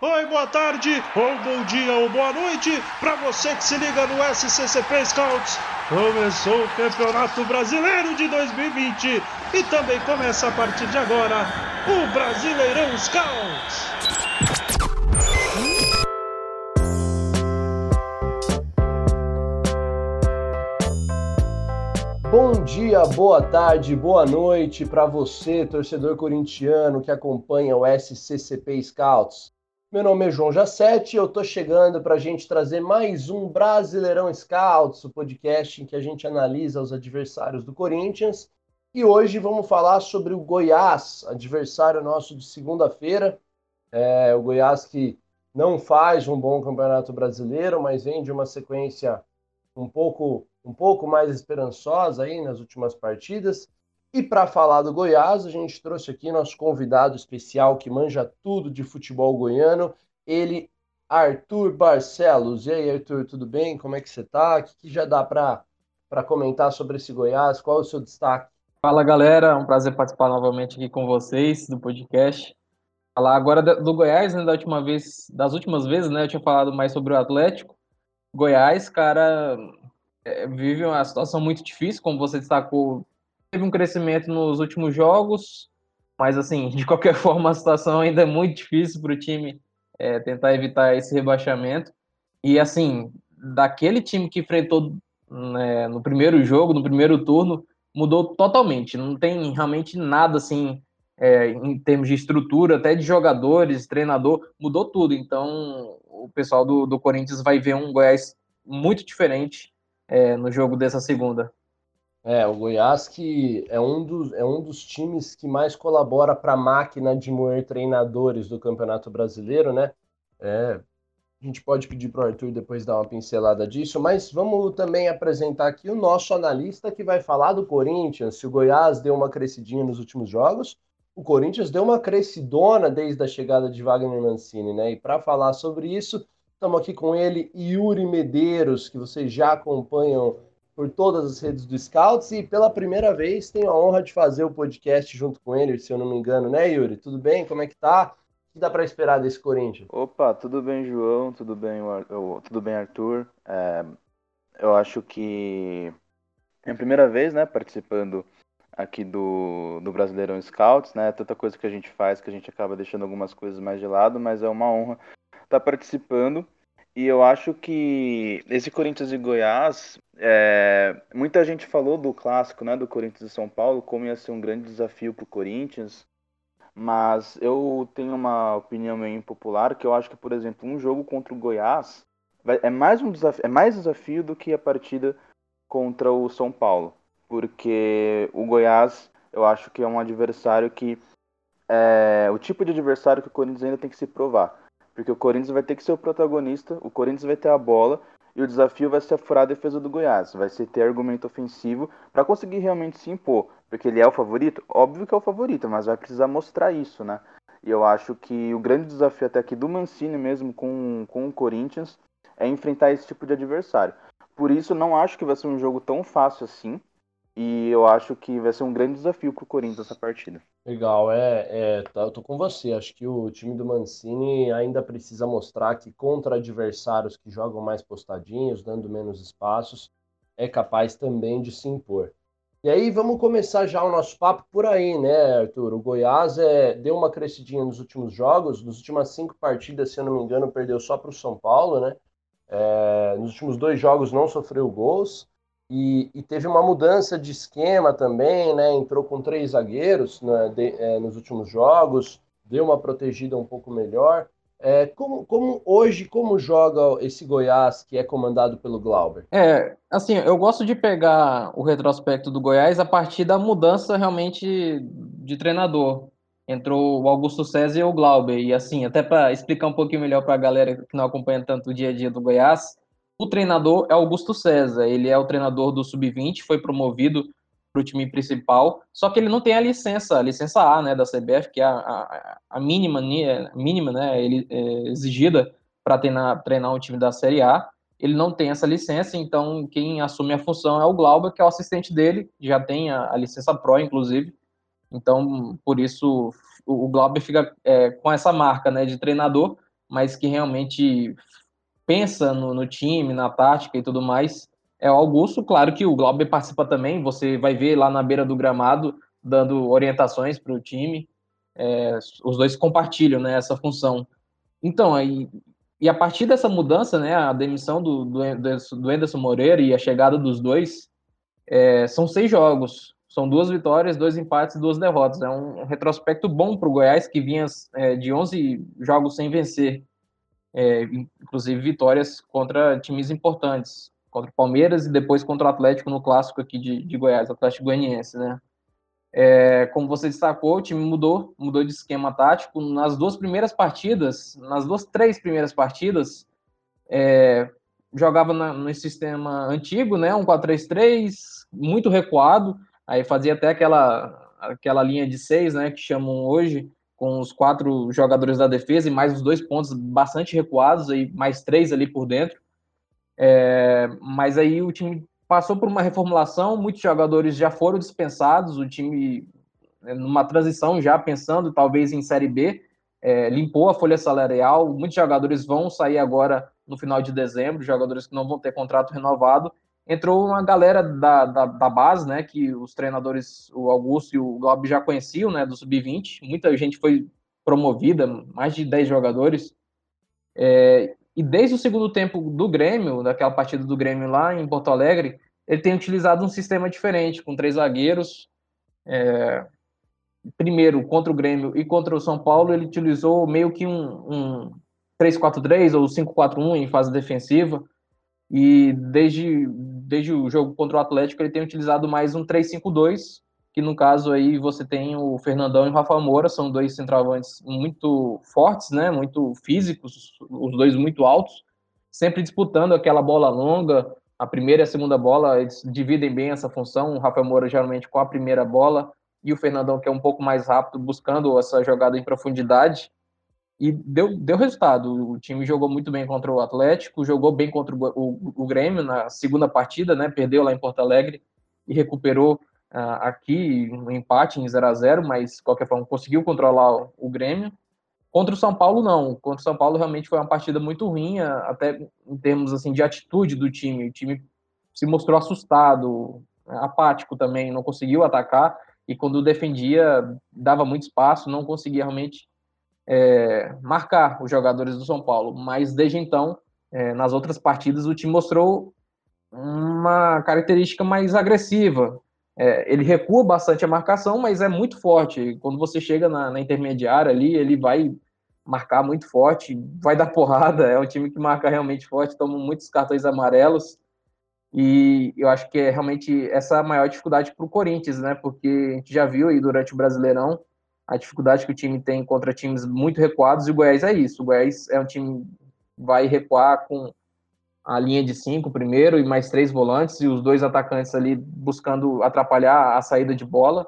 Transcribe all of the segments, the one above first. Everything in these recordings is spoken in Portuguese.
oi, boa tarde, ou bom dia, ou boa noite, para você que se liga no SCCP Scouts. Começou o Campeonato Brasileiro de 2020 e também começa a partir de agora o Brasileirão Scouts. Bom dia, boa tarde, boa noite para você, torcedor corintiano que acompanha o SCCP Scouts. Meu nome é João Jacete eu estou chegando para a gente trazer mais um Brasileirão Scouts, o podcast em que a gente analisa os adversários do Corinthians. E hoje vamos falar sobre o Goiás, adversário nosso de segunda-feira. É, o Goiás que não faz um bom campeonato brasileiro, mas vem de uma sequência um pouco, um pouco mais esperançosa aí nas últimas partidas. E para falar do Goiás, a gente trouxe aqui nosso convidado especial que manja tudo de futebol goiano, ele, Arthur Barcelos. E aí, Arthur, tudo bem? Como é que você está? O que, já dá para comentar sobre esse Goiás? Qual é o seu destaque? Fala, galera. É um prazer participar novamente aqui com vocês do podcast. Falar agora do Goiás, né, da última vez, das últimas vezes, né, eu tinha falado mais sobre o Atlético. Goiás, cara, é, vive uma situação muito difícil, como você destacou, teve um crescimento nos últimos jogos, mas assim, de qualquer forma, a situação ainda é muito difícil para o time é, tentar evitar esse rebaixamento. E assim, daquele time que enfrentou né, no primeiro jogo, no primeiro turno, mudou totalmente. Não tem realmente nada assim é, em termos de estrutura, até de jogadores, treinador, mudou tudo. Então, o pessoal do, do Corinthians vai ver um Goiás muito diferente é, no jogo dessa segunda. É, o Goiás que é um dos, é um dos times que mais colabora para a máquina de moer treinadores do Campeonato Brasileiro, né? É, a gente pode pedir para o Arthur depois dar uma pincelada disso, mas vamos também apresentar aqui o nosso analista que vai falar do Corinthians. Se o Goiás deu uma crescidinha nos últimos jogos, o Corinthians deu uma crescidona desde a chegada de Wagner Mancini, né? E para falar sobre isso, estamos aqui com ele, Yuri Medeiros, que vocês já acompanham por todas as redes do Scouts e pela primeira vez tenho a honra de fazer o podcast junto com ele, se eu não me engano, né, Yuri? Tudo bem? Como é que tá? O que dá para esperar desse Corinthians? Opa, tudo bem, João? Tudo bem, tudo bem, Arthur? É, eu acho que é a primeira vez, né, participando aqui do, do Brasileirão Scouts, né? Tanta coisa que a gente faz que a gente acaba deixando algumas coisas mais de lado, mas é uma honra estar participando. E eu acho que esse Corinthians e Goiás, é, muita gente falou do clássico, né, do Corinthians e São Paulo, como ia ser um grande desafio para o Corinthians. Mas eu tenho uma opinião meio impopular que eu acho que, por exemplo, um jogo contra o Goiás é mais um desafio, é mais desafio do que a partida contra o São Paulo, porque o Goiás eu acho que é um adversário que é o tipo de adversário que o Corinthians ainda tem que se provar. Porque o Corinthians vai ter que ser o protagonista, o Corinthians vai ter a bola e o desafio vai ser furar a defesa do Goiás. Vai ser ter argumento ofensivo para conseguir realmente se impor. Porque ele é o favorito? Óbvio que é o favorito, mas vai precisar mostrar isso, né? E eu acho que o grande desafio até aqui do Mancini mesmo com, com o Corinthians é enfrentar esse tipo de adversário. Por isso, não acho que vai ser um jogo tão fácil assim. E eu acho que vai ser um grande desafio para o Corinthians essa partida. Legal, é, é tá, eu tô com você. Acho que o time do Mancini ainda precisa mostrar que contra adversários que jogam mais postadinhos, dando menos espaços, é capaz também de se impor. E aí vamos começar já o nosso papo por aí, né, Arthur? O Goiás é, deu uma crescidinha nos últimos jogos, nas últimas cinco partidas, se eu não me engano, perdeu só para o São Paulo, né? É, nos últimos dois jogos não sofreu gols. E, e, teve uma mudança de esquema também, né? Entrou com três zagueiros né, de, é, nos últimos jogos, deu uma protegida um pouco melhor. É, como, como, hoje, como joga esse Goiás que é comandado pelo Glauber? É, assim, eu gosto de pegar o retrospecto do Goiás a partir da mudança realmente de treinador. Entrou o Augusto César e o Glauber. E assim, até para explicar um pouquinho melhor para a galera que não acompanha tanto o dia a dia do Goiás, o treinador é Augusto César, ele é o treinador do Sub-20, foi promovido para o time principal, só que ele não tem a licença, a licença A, né, da CBF, que é a, a, a mínima, mínima, né, ele, é, exigida para treinar, treinar um time da Série A. Ele não tem essa licença, então quem assume a função é o Glauber, que é o assistente dele, já tem a, a licença Pro, inclusive. Então, por isso, o, o Glauber fica é, com essa marca né, de treinador, mas que realmente pensa no, no time, na tática e tudo mais, é o Augusto. Claro que o Glauber participa também, você vai ver lá na beira do gramado dando orientações para o time. É, os dois compartilham né, essa função. Então, aí, e a partir dessa mudança, né, a demissão do, do, Anderson Moreira e a chegada dos dois, é, são seis jogos. São duas vitórias, dois empates e duas derrotas. É um retrospecto bom para o Goiás, que vinha é, de 11 jogos sem vencer. É, inclusive vitórias contra times importantes. Contra o Palmeiras e depois contra o Atlético no clássico aqui de, de Goiás, Atlético Goianiense, né? É, como você destacou, o time mudou, mudou de esquema tático. Nas duas primeiras partidas, nas duas, três primeiras partidas, é, jogava na, no sistema antigo, né, um 4-3-3, muito recuado, aí fazia até aquela, aquela linha de seis, né, que chamam hoje, com os quatro jogadores da defesa e mais os dois pontos bastante recuados, aí mais três ali por dentro. É, mas aí o time passou por uma reformulação, muitos jogadores já foram dispensados, o time né, numa transição já pensando talvez em Série B, é, limpou a folha salarial, muitos jogadores vão sair agora no final de dezembro, jogadores que não vão ter contrato renovado, entrou uma galera da, da, da base, né, que os treinadores, o Augusto e o Gob já conheciam, né, do Sub-20, muita gente foi promovida, mais de 10 jogadores, é, e desde o segundo tempo do Grêmio, daquela partida do Grêmio lá em Porto Alegre, ele tem utilizado um sistema diferente, com três zagueiros. É, primeiro, contra o Grêmio e contra o São Paulo, ele utilizou meio que um, um 3-4-3 ou 5-4-1 em fase defensiva. E desde, desde o jogo contra o Atlético, ele tem utilizado mais um 3-5-2, que no caso aí você tem o Fernandão e o Rafa Moura, são dois centroavantes muito fortes, né, muito físicos, os dois muito altos, sempre disputando aquela bola longa, a primeira e a segunda bola, eles dividem bem essa função, o Rafael Moura geralmente com a primeira bola, e o Fernandão que é um pouco mais rápido, buscando essa jogada em profundidade, e deu, deu resultado, o time jogou muito bem contra o Atlético, jogou bem contra o, o, o Grêmio na segunda partida, né, perdeu lá em Porto Alegre, e recuperou uh, aqui um empate em 0 a 0 mas qualquer forma conseguiu controlar o Grêmio. Contra o São Paulo, não. Contra o São Paulo, realmente foi uma partida muito ruim, até em termos assim, de atitude do time. O time se mostrou assustado, apático também, não conseguiu atacar. E quando defendia, dava muito espaço, não conseguia realmente é, marcar os jogadores do São Paulo. Mas desde então, é, nas outras partidas, o time mostrou uma característica mais agressiva, é, ele recua bastante a marcação, mas é muito forte. Quando você chega na, na, intermediária ali, ele vai marcar muito forte, vai dar porrada. É um time que marca realmente forte, toma muitos cartões amarelos. E eu acho que é realmente essa a maior dificuldade para o Corinthians, né? Porque a gente já viu aí durante o Brasileirão a dificuldade que o time tem contra times muito recuados, e o Goiás é isso. O Goiás é um time vai recuar com a linha de cinco primeiro e mais três volantes e os dois atacantes ali buscando atrapalhar a saída de bola.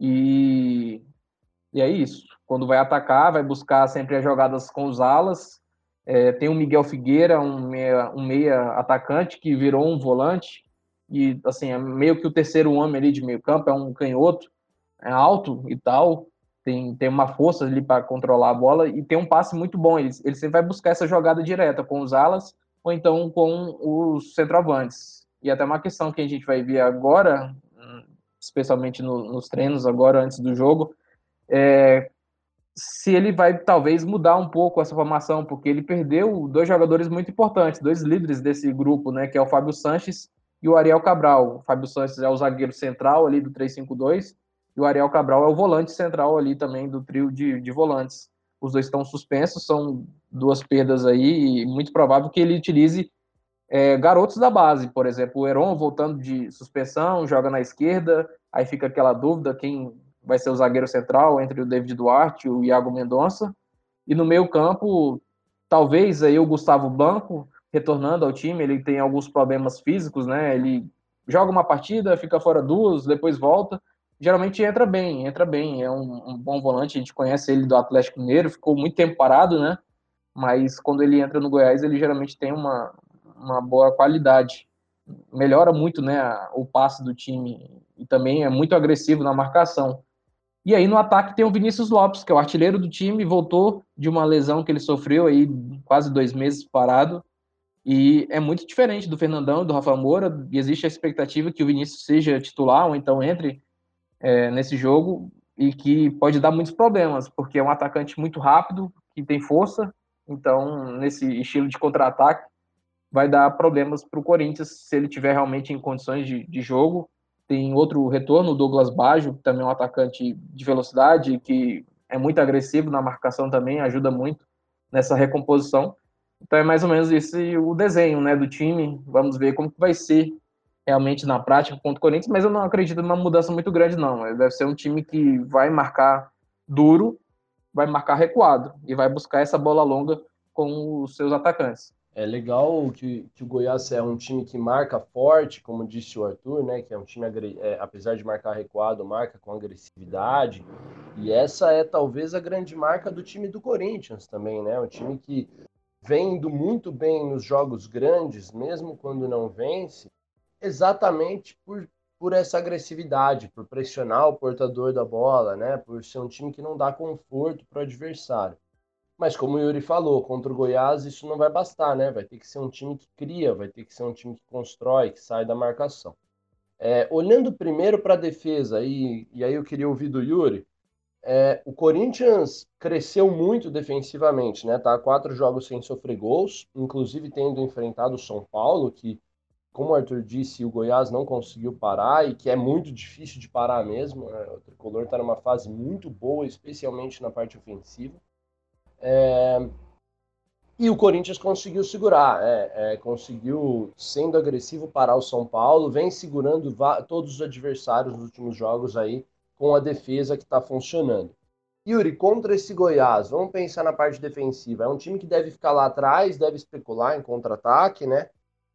E, e é isso. Quando vai atacar, vai buscar sempre as jogadas com os alas. É, tem o Miguel Figueira, um meia, um meia atacante que virou um volante. E assim, é meio que o terceiro homem ali de meio campo, é um canhoto, é alto e tal. Tem, tem uma força ali para controlar a bola e tem um passe muito bom. Ele, ele sempre vai buscar essa jogada direta com os alas ou então com os centroavantes. E até uma questão que a gente vai ver agora, especialmente no, nos treinos agora antes do jogo, é se ele vai talvez mudar um pouco essa formação, porque ele perdeu dois jogadores muito importantes, dois líderes desse grupo, né, que é o Fábio Sanches e o Ariel Cabral. O Fábio Sanches é o zagueiro central ali do 3-5-2 e o Ariel Cabral é o volante central ali também do trio de, de volantes. Os dois estão suspensos, são duas perdas aí, e muito provável que ele utilize é, garotos da base, por exemplo, o Heron voltando de suspensão, joga na esquerda, aí fica aquela dúvida quem vai ser o zagueiro central entre o David Duarte e o Iago Mendonça, e no meio campo, talvez aí o Gustavo Blanco, retornando ao time, ele tem alguns problemas físicos, né, ele joga uma partida, fica fora duas, depois volta, geralmente entra bem, entra bem. É um, um, bom volante, a gente conhece ele do Atlético Mineiro, ficou muito tempo parado, né? Mas quando ele entra no Goiás, ele geralmente tem uma, uma boa qualidade. Melhora muito, né, o passe do time e também é muito agressivo na marcação. E aí no ataque tem o Vinícius Lopes, que é o artilheiro do time, voltou de uma lesão que ele sofreu aí quase dois meses parado. E é muito diferente do Fernandão e do Rafa Moura. E existe a expectativa que o Vinícius seja titular ou então entre é, nesse jogo e que pode dar muitos problemas, porque é um atacante muito rápido, que tem força. Então, nesse estilo de contra-ataque, vai dar problemas para o Corinthians se ele tiver realmente em condições de, de jogo tem outro retorno, o Douglas Baggio, também é um atacante de velocidade, que é muito agressivo na marcação também, ajuda muito nessa recomposição. Então é mais ou menos esse o desenho né, do time. Vamos ver como que vai ser realmente na prática contra o Corinthians, mas eu não acredito numa mudança muito grande, não. Deve ser um time que vai marcar duro, vai marcar recuado e vai buscar essa bola longa com os seus atacantes. É legal que, que o Goiás é um time que marca forte, como disse o Arthur, né? Que é um time, é, apesar de marcar recuado, marca com agressividade. E essa é talvez a grande marca do time do Corinthians também, né? Um time que vem indo muito bem nos jogos grandes, mesmo quando não vence, exatamente por, por essa agressividade, por pressionar o portador da bola, né? Por ser um time que não dá conforto para o adversário. Mas como o Yuri falou, contra o Goiás isso não vai bastar, né? Vai ter que ser um time que cria, vai ter que ser um time que constrói, que sai da marcação. É, olhando primeiro para a defesa, e, e aí eu queria ouvir do Yuri, é, o Corinthians cresceu muito defensivamente, né? Tá quatro jogos sem sofrer gols, inclusive tendo enfrentado o São Paulo, que, como o Arthur disse, o Goiás não conseguiu parar e que é muito difícil de parar mesmo. Né? O tricolor está numa fase muito boa, especialmente na parte ofensiva. É... E o Corinthians conseguiu segurar, é, é, conseguiu, sendo agressivo, parar o São Paulo, vem segurando todos os adversários nos últimos jogos aí, com a defesa que está funcionando. Yuri, contra esse Goiás, vamos pensar na parte defensiva. É um time que deve ficar lá atrás, deve especular em contra-ataque, né?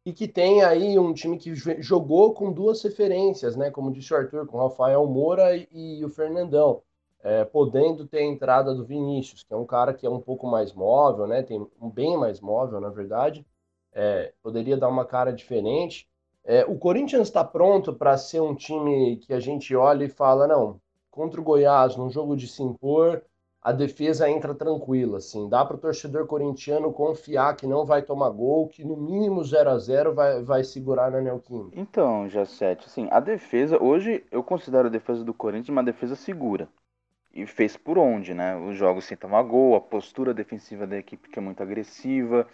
E que tem aí um time que jogou com duas referências, né? Como disse o Arthur, com o Rafael Moura e, e o Fernandão é, podendo ter a entrada do Vinícius, que é um cara que é um pouco mais móvel, né? Tem um bem mais móvel, na verdade. É, poderia dar uma cara diferente. É, o Corinthians está pronto para ser um time que a gente olha e fala, não, contra o Goiás, num jogo de se impor, a defesa entra tranquila, assim, dá para o torcedor corintiano confiar que não vai tomar gol, que no mínimo 0 a 0 vai, vai segurar na Neoquímica. Então, Jacete, assim, a defesa, hoje eu considero a defesa do Corinthians uma defesa segura e fez por onde, né? Os jogos sem tomar gol, a postura defensiva da equipe que é muito agressiva,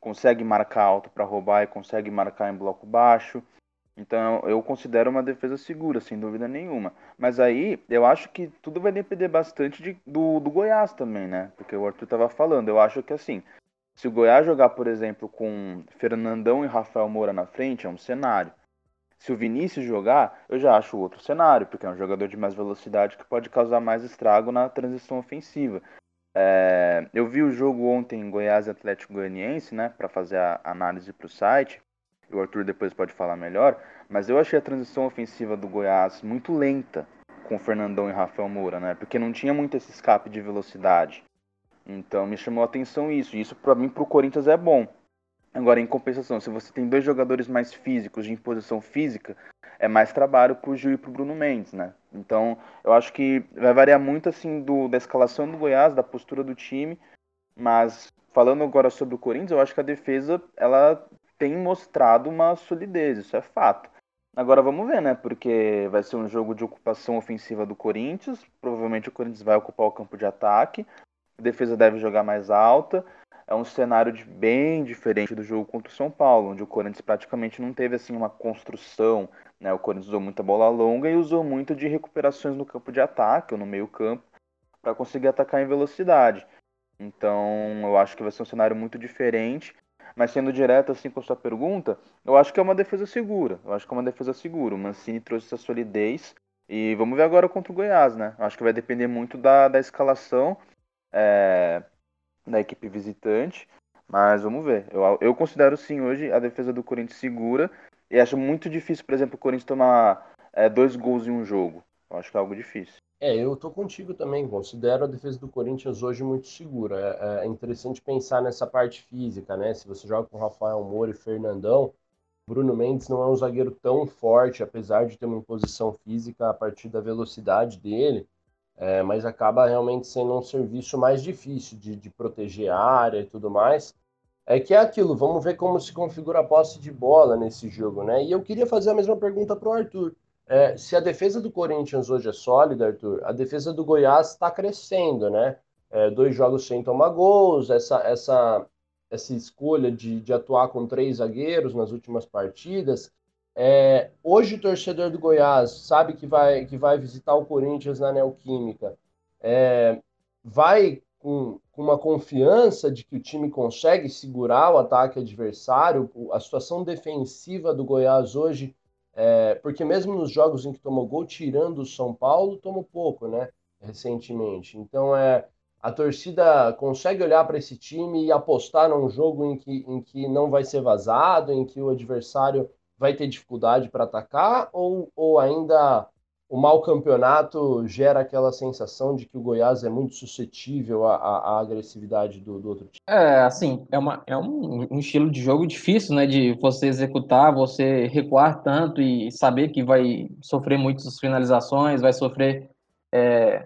consegue marcar alto para roubar e consegue marcar em bloco baixo. Então eu considero uma defesa segura, sem dúvida nenhuma. Mas aí eu acho que tudo vai depender bastante de, do, do Goiás também, né? Porque o Arthur estava falando. Eu acho que assim, se o Goiás jogar, por exemplo, com Fernandão e Rafael Moura na frente, é um cenário. Se o Vinícius jogar, eu já acho outro cenário, porque é um jogador de mais velocidade que pode causar mais estrago na transição ofensiva. É, eu vi o jogo ontem em Goiás Atlético Goianiense, né, para fazer a análise para o site. O Arthur depois pode falar melhor, mas eu achei a transição ofensiva do Goiás muito lenta com Fernandão e Rafael Moura, né, porque não tinha muito esse escape de velocidade. Então me chamou a atenção isso. E isso para mim para o Corinthians é bom, Agora, em compensação, se você tem dois jogadores mais físicos, de imposição física, é mais trabalho pro Gil e pro Bruno Mendes, né? Então, eu acho que vai variar muito, assim, do, da escalação do Goiás, da postura do time, mas falando agora sobre o Corinthians, eu acho que a defesa, ela tem mostrado uma solidez, isso é fato. Agora vamos ver, né? Porque vai ser um jogo de ocupação ofensiva do Corinthians. Provavelmente o Corinthians vai ocupar o campo de ataque. A defesa deve jogar mais alta é um cenário de, bem diferente do jogo contra o São Paulo, onde o Corinthians praticamente não teve assim uma construção, né? O Corinthians usou muita bola longa e usou muito de recuperações no campo de ataque ou no meio campo para conseguir atacar em velocidade. Então, eu acho que vai ser um cenário muito diferente. Mas sendo direto assim com a sua pergunta, eu acho que é uma defesa segura. Eu acho que é uma defesa segura. O Mancini trouxe essa solidez. E vamos ver agora contra o Goiás, né? Eu acho que vai depender muito da, da escalação. É, da equipe visitante. Mas vamos ver. Eu, eu considero sim hoje a defesa do Corinthians segura. E acho muito difícil, por exemplo, o Corinthians tomar é, dois gols em um jogo. Eu acho que é algo difícil. É, eu tô contigo também. Considero a defesa do Corinthians hoje muito segura. É, é interessante pensar nessa parte física, né? Se você joga com Rafael Moura e Fernandão, Bruno Mendes não é um zagueiro tão forte, apesar de ter uma imposição física a partir da velocidade dele. é, mas acaba realmente sendo um serviço mais difícil de, de proteger a área e tudo mais. É que é aquilo, vamos ver como se configura a posse de bola nesse jogo, né? E eu queria fazer a mesma pergunta para o Arthur. É, se a defesa do Corinthians hoje é sólida, Arthur, a defesa do Goiás está crescendo, né? É, dois jogos sem tomar gols, essa, essa, essa escolha de, de atuar com três zagueiros nas últimas partidas. É, hoje o torcedor do Goiás sabe que vai, que vai visitar o Corinthians na Neoquímica. É, vai com, com, uma confiança de que o time consegue segurar o ataque adversário, a situação defensiva do Goiás hoje, é, porque mesmo nos jogos em que tomou gol, tirando o São Paulo, tomou pouco, né? Recentemente. Então é a torcida consegue olhar para esse time e apostar num jogo em que, em que não vai ser vazado, em que o adversário vai ter dificuldade para atacar, ou, ou ainda o mau campeonato gera aquela sensação de que o Goiás é muito suscetível à, à, à agressividade do, do, outro time? É, assim, é, uma, é um, um, estilo de jogo difícil, né, de você executar, você recuar tanto e saber que vai sofrer muitas finalizações, vai sofrer é,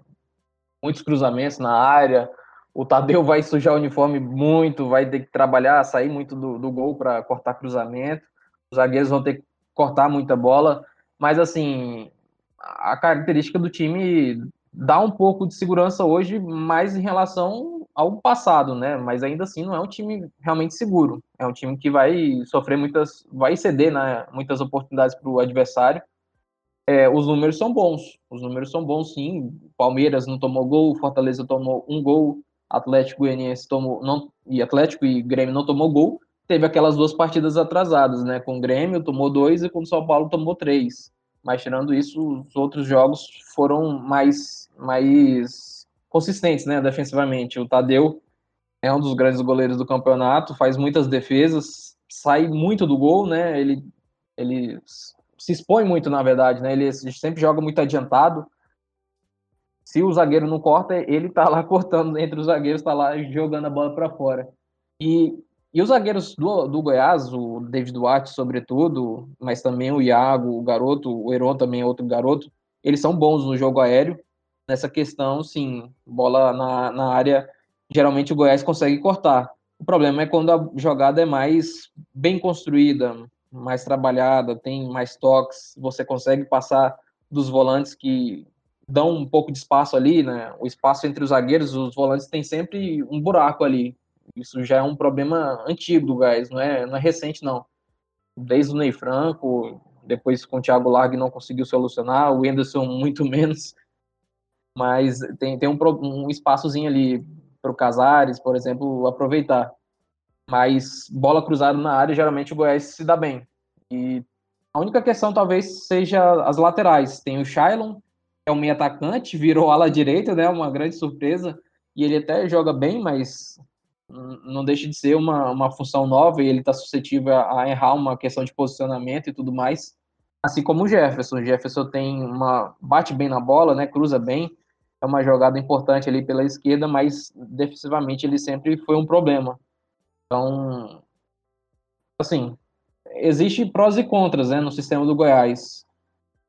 muitos cruzamentos na área, o Tadeu vai sujar o uniforme muito, vai ter que trabalhar, sair muito do, do gol para cortar cruzamento. Os zagueiros vão ter que cortar muita bola, mas assim, a característica do time dá um pouco de segurança hoje, mais em relação ao passado, né? Mas ainda assim não é um time realmente seguro. É um time que vai sofrer muitas, vai ceder né, muitas oportunidades para o adversário. É, os números são bons, os números são bons sim. Palmeiras não tomou gol, Fortaleza tomou um gol, Atlético Goianiense tomou não e Atlético e Grêmio não tomou gol teve aquelas duas partidas atrasadas, né? Com o Grêmio tomou dois e com o São Paulo tomou três. Mas tirando isso, os outros jogos foram mais, mais consistentes, né? Defensivamente. O Tadeu é um dos grandes goleiros do campeonato, faz muitas defesas, sai muito do gol, né? Ele, ele se expõe muito, na verdade, né? Ele sempre joga muito adiantado. Se o zagueiro não corta, ele tá lá cortando entre os zagueiros, tá lá jogando a bola para fora. E e os zagueiros do, do Goiás, o David Duarte, sobretudo, mas também o Iago, o garoto, o Heron também é outro garoto, eles são bons no jogo aéreo. Nessa questão, sim, bola na, na área, geralmente o Goiás consegue cortar. O problema é quando a jogada é mais bem construída, mais trabalhada, tem mais toques, você consegue passar dos volantes que dão um pouco de espaço ali, né? O espaço entre os zagueiros, os volantes têm sempre um buraco ali. Isso já é um problema antigo do Gás, não é, não é recente, não. Desde o Ney Franco, depois com o Thiago Largue não conseguiu solucionar, o Anderson muito menos, mas tem, tem um, um espaçozinho ali para o Casares, por exemplo, aproveitar. Mas bola cruzada na área, geralmente o Goiás se dá bem. E a única questão talvez seja as laterais. Tem o Shailon, é um meio atacante, virou ala direita, né? Uma grande surpresa. E ele até joga bem, mas não deixa de ser uma, uma função nova e ele está suscetível a, errar uma questão de posicionamento e tudo mais. Assim como o Jefferson. O Jefferson tem uma. bate bem na bola, né? Cruza bem. É uma jogada importante ali pela esquerda, mas defensivamente ele sempre foi um problema. Então, assim, existe prós e contras né, no sistema do Goiás.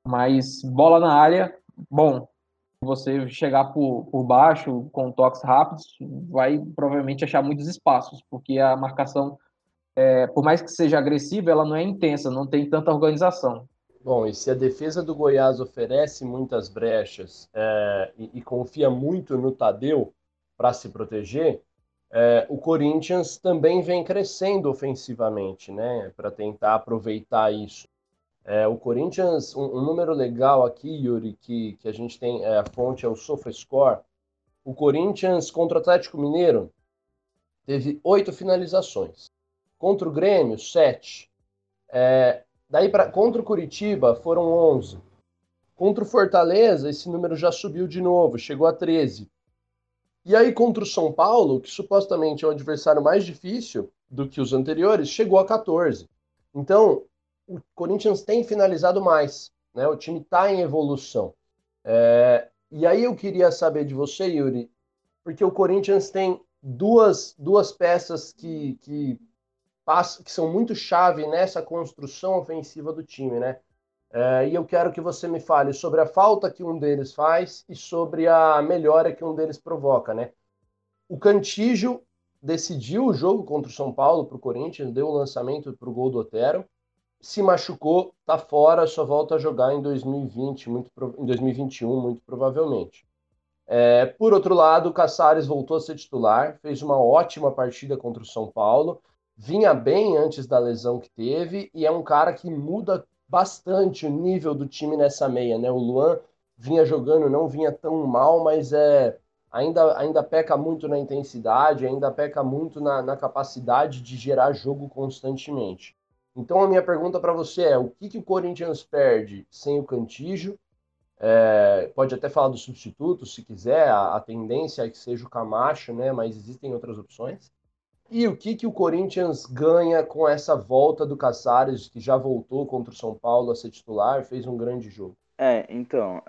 Mas bola na área, bom, você chegar por, por baixo com toques rápidos, vai provavelmente achar muitos espaços, porque a marcação, é, por mais que seja agressiva, ela não é intensa, não tem tanta organização. Bom, e se a defesa do Goiás oferece muitas brechas é, e, e, confia muito no Tadeu para se proteger, é, o Corinthians também vem crescendo ofensivamente, né, para tentar aproveitar isso. É, o Corinthians, um, um, número legal aqui, Yuri, que, que a gente tem, é, a fonte é o SofaScore. O Corinthians contra o Atlético Mineiro teve oito finalizações. Contra o Grêmio, sete. É, daí para contra o Curitiba foram onze. Contra o Fortaleza, esse número já subiu de novo, chegou a 13. E aí contra o São Paulo, que supostamente é o adversário mais difícil do que os anteriores, chegou a 14. Então, o Corinthians tem finalizado mais, né? O time está em evolução. É, e aí eu queria saber de você, Yuri, porque o Corinthians tem duas, duas peças que, que, passam, que são muito chave nessa construção ofensiva do time, né? É, e eu quero que você me fale sobre a falta que um deles faz e sobre a melhora que um deles provoca, né? O Cantígio decidiu o jogo contra o São Paulo para o Corinthians, deu o lançamento para o gol do Otero, se machucou, tá fora, só volta a jogar em 2020, muito em 2021, muito provavelmente. É, por outro lado, o Caçares voltou a ser titular, fez uma ótima partida contra o São Paulo, vinha bem antes da lesão que teve e é um cara que muda bastante o nível do time nessa meia, né? O Luan vinha jogando, não vinha tão mal, mas é ainda, ainda peca muito na intensidade, ainda peca muito na, na capacidade de gerar jogo constantemente. Então a minha pergunta para você é: o que, que o Corinthians perde sem o Cantígio? É, pode até falar do substituto, se quiser, a, a, tendência é que seja o Camacho, né? Mas existem outras opções. E o que, que o Corinthians ganha com essa volta do Caçares, que já voltou contra o São Paulo a ser titular, fez um grande jogo? É, então,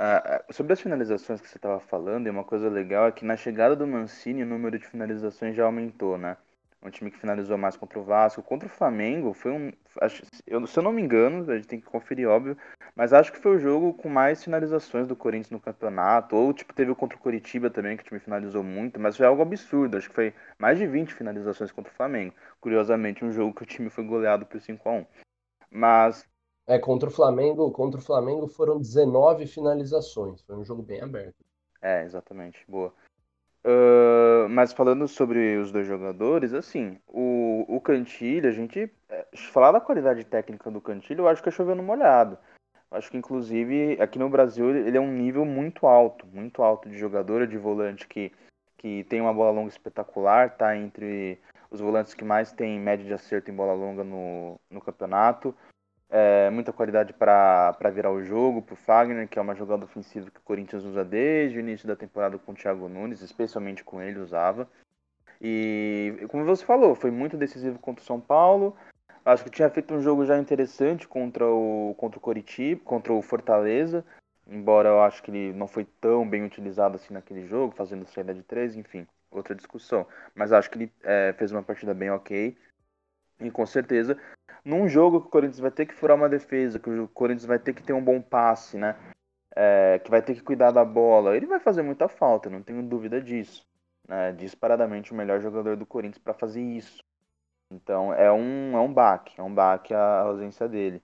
sobre as finalizações que você estava falando, e uma coisa legal é que na chegada do Mancini o número de finalizações já aumentou, né? Um time que finalizou mais contra o Vasco. Contra o Flamengo, foi um. Acho, eu, se eu não me engano, a gente tem que conferir, óbvio, mas acho que foi o jogo com mais finalizações do Corinthians no campeonato. Ou, tipo, teve o contra o Curitiba também, que o time finalizou muito, mas foi algo absurdo. Acho que foi mais de 20 finalizações contra o Flamengo. Curiosamente, um jogo que o time foi goleado por 5 a 1 Mas. É, contra o Flamengo, contra o Flamengo foram 19 finalizações. Foi um jogo bem aberto. É, exatamente. Boa. Mas falando sobre os dois jogadores, assim, o, o Cantilho, a gente. É, falar da qualidade técnica do Cantilho, eu acho que é chovendo molhado. Acho que, inclusive, aqui no Brasil, ele é um nível muito alto, muito alto de jogador, de volante que, que tem uma bola longa espetacular, tá entre os volantes que mais tem média de acerto em bola longa no, no campeonato é, muita qualidade para virar o jogo para o Fagner, que é uma jogada ofensiva que o Corinthians usa desde o início da temporada com o Thiago Nunes, especialmente com ele usava. E como você falou, foi muito decisivo contra o São Paulo. Acho que tinha feito um jogo já interessante contra o contra o Coritiba, contra o Fortaleza, embora eu acho que ele não foi tão bem utilizado assim naquele jogo, fazendo saída de três, enfim, outra discussão. Mas acho que ele é, fez uma partida bem ok. E com certeza num jogo que o Corinthians vai ter que furar uma defesa, que o Corinthians vai ter que ter um bom passe, né? É, que vai ter que cuidar da bola, ele vai fazer muita falta, não tenho dúvida disso. Né? Disparadamente o melhor jogador do Corinthians para fazer isso. Então é um, é um baque, é um baque a ausência dele.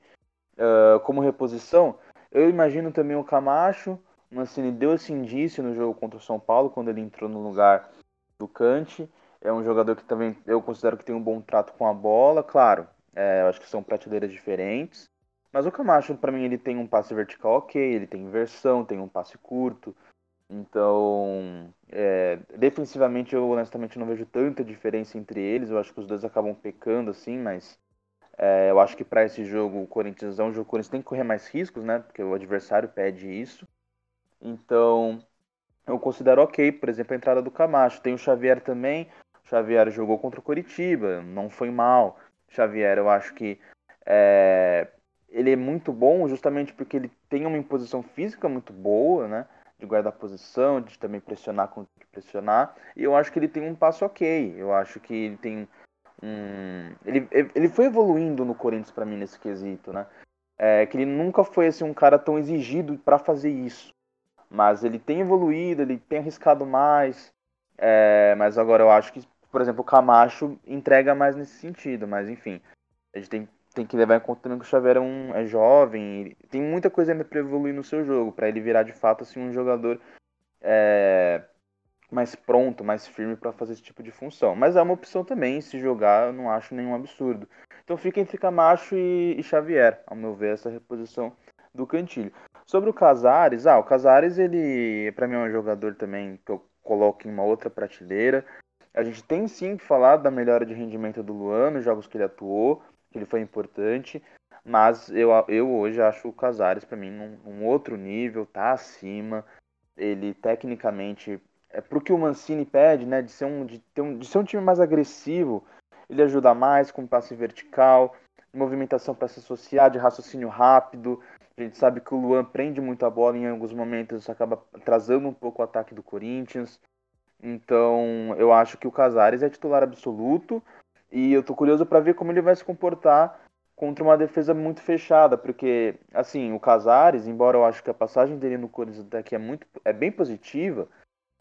Uh, como reposição, eu imagino também o Camacho. O Mancini deu esse indício no jogo contra o São Paulo, quando ele entrou no lugar do Cante. É um jogador que também eu considero que tem um bom trato com a bola. Claro, é, eu acho que são prateleiras diferentes. Mas o Camacho, para mim, ele tem um passe vertical ok, ele tem inversão, tem um passe curto. Então, é, defensivamente, eu honestamente não vejo tanta diferença entre eles. Eu acho que os dois acabam pecando, assim, mas é, eu acho que para esse jogo, o Corinthians é um jogo que o Corinthians tem que correr mais riscos, né? Porque o adversário pede isso. Então, eu considero ok, por exemplo, a entrada do Camacho. Tem o Xavier também. O Xavier jogou contra o Coritiba, não foi mal. Xavier, eu acho que é, ele é muito bom justamente porque ele tem uma imposição física muito boa, né? De guardar posição, de também pressionar quando que pressionar. E eu acho que ele tem um passo ok. Eu acho que ele tem um. Ele, ele foi evoluindo no Corinthians para mim nesse quesito, né? É, que ele nunca foi assim, um cara tão exigido para fazer isso. Mas ele tem evoluído, ele tem arriscado mais. É, mas agora eu acho que por exemplo, o Camacho entrega mais nesse sentido, mas enfim, a gente tem, tem que levar em conta também que o Xavier é, um, é jovem, tem muita coisa ainda para evoluir no seu jogo, para ele virar de fato assim, um jogador é, mais pronto, mais firme para fazer esse tipo de função. Mas é uma opção também, se jogar, eu não acho nenhum absurdo. Então fica entre Camacho e, e Xavier, ao meu ver, essa reposição do Cantilho. Sobre o Casares, ah, o Casares, ele, para mim, é um jogador também que eu coloco em uma outra prateleira. A gente tem sim que falar da melhora de rendimento do Luan nos jogos que ele atuou, que ele foi importante, mas eu, eu hoje acho o Casares para mim um, um, outro nível, tá acima. Ele tecnicamente é pro que o Mancini pede, né, de ser um de ter um de ser um time mais agressivo. Ele ajuda mais com passe vertical, movimentação para se associar, de raciocínio rápido. A gente sabe que o Luan prende muito a bola em alguns momentos, isso acaba atrasando um pouco o ataque do Corinthians. Então, eu acho que o Casares é titular absoluto e eu tô curioso para ver como ele vai se comportar contra uma defesa muito fechada, porque assim, o Casares, embora eu acho que a passagem dele no Corinthians até aqui é muito é bem positiva,